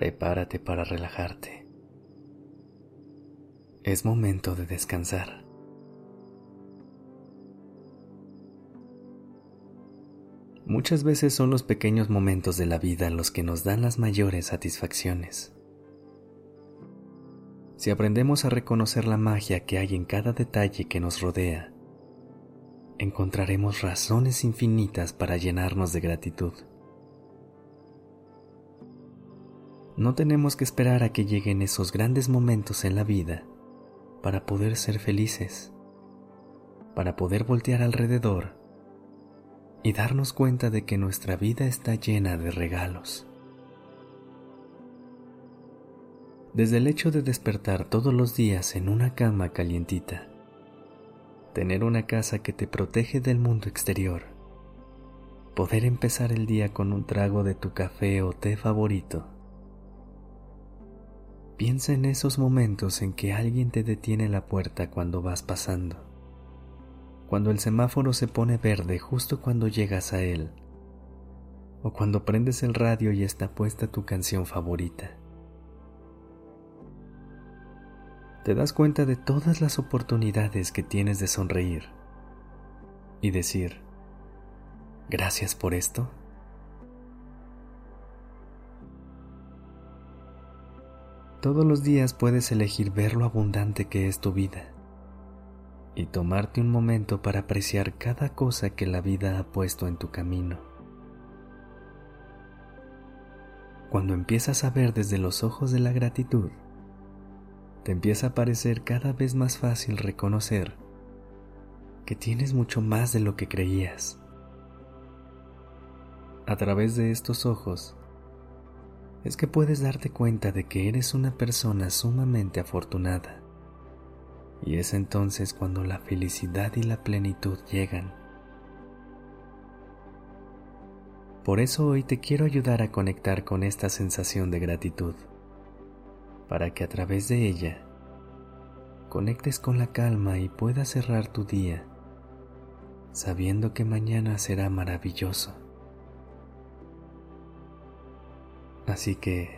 Prepárate para relajarte. Es momento de descansar. Muchas veces son los pequeños momentos de la vida los que nos dan las mayores satisfacciones. Si aprendemos a reconocer la magia que hay en cada detalle que nos rodea, encontraremos razones infinitas para llenarnos de gratitud. No tenemos que esperar a que lleguen esos grandes momentos en la vida para poder ser felices, para poder voltear alrededor y darnos cuenta de que nuestra vida está llena de regalos. Desde el hecho de despertar todos los días en una cama calientita, tener una casa que te protege del mundo exterior, poder empezar el día con un trago de tu café o té favorito. Piensa en esos momentos en que alguien te detiene la puerta cuando vas pasando, cuando el semáforo se pone verde justo cuando llegas a él, o cuando prendes el radio y está puesta tu canción favorita. te das cuenta de todas las oportunidades que tienes de sonreír y decir, gracias por esto. Todos los días puedes elegir ver lo abundante que es tu vida y tomarte un momento para apreciar cada cosa que la vida ha puesto en tu camino. Cuando empiezas a ver desde los ojos de la gratitud, te empieza a parecer cada vez más fácil reconocer que tienes mucho más de lo que creías. A través de estos ojos es que puedes darte cuenta de que eres una persona sumamente afortunada. Y es entonces cuando la felicidad y la plenitud llegan. Por eso hoy te quiero ayudar a conectar con esta sensación de gratitud para que a través de ella conectes con la calma y puedas cerrar tu día sabiendo que mañana será maravilloso. Así que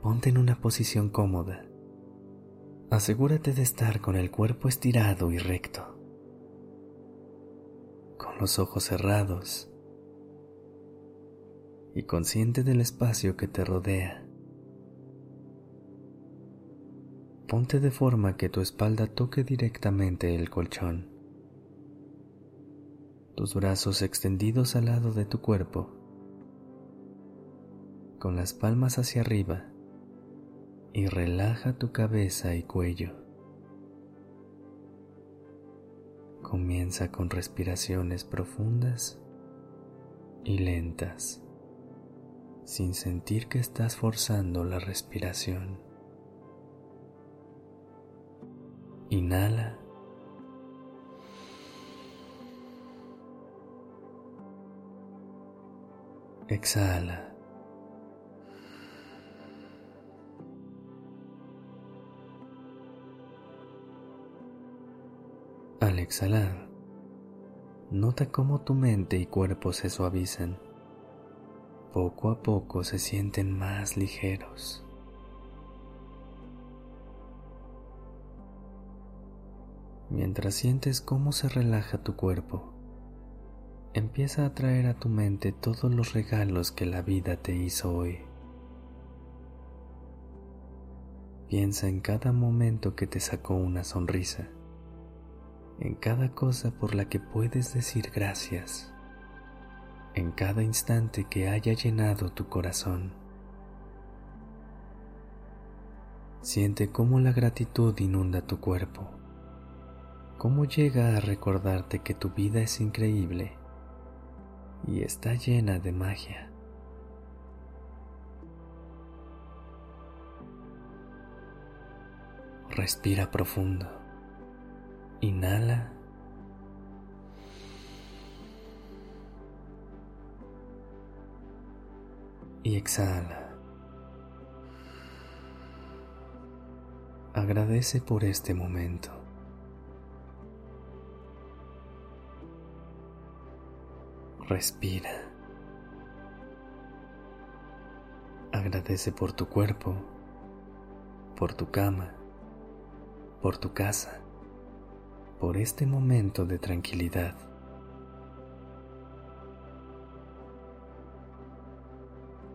ponte en una posición cómoda. Asegúrate de estar con el cuerpo estirado y recto, con los ojos cerrados y consciente del espacio que te rodea. Ponte de forma que tu espalda toque directamente el colchón. Tus brazos extendidos al lado de tu cuerpo, con las palmas hacia arriba, y relaja tu cabeza y cuello. Comienza con respiraciones profundas y lentas, sin sentir que estás forzando la respiración. Inhala. Exhala. Al exhalar, nota cómo tu mente y cuerpo se suavizan. Poco a poco se sienten más ligeros. Mientras sientes cómo se relaja tu cuerpo, empieza a traer a tu mente todos los regalos que la vida te hizo hoy. Piensa en cada momento que te sacó una sonrisa, en cada cosa por la que puedes decir gracias, en cada instante que haya llenado tu corazón. Siente cómo la gratitud inunda tu cuerpo cómo llega a recordarte que tu vida es increíble y está llena de magia. Respira profundo. Inhala. Y exhala. Agradece por este momento. Respira. Agradece por tu cuerpo, por tu cama, por tu casa, por este momento de tranquilidad.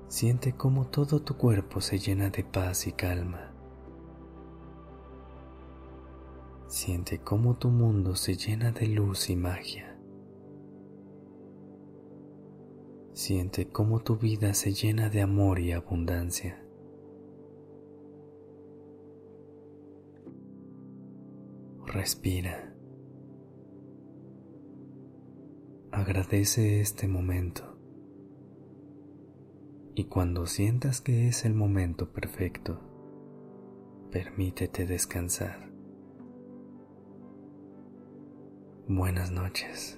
Siente cómo todo tu cuerpo se llena de paz y calma. Siente cómo tu mundo se llena de luz y magia. Siente cómo tu vida se llena de amor y abundancia. Respira. Agradece este momento. Y cuando sientas que es el momento perfecto, permítete descansar. Buenas noches.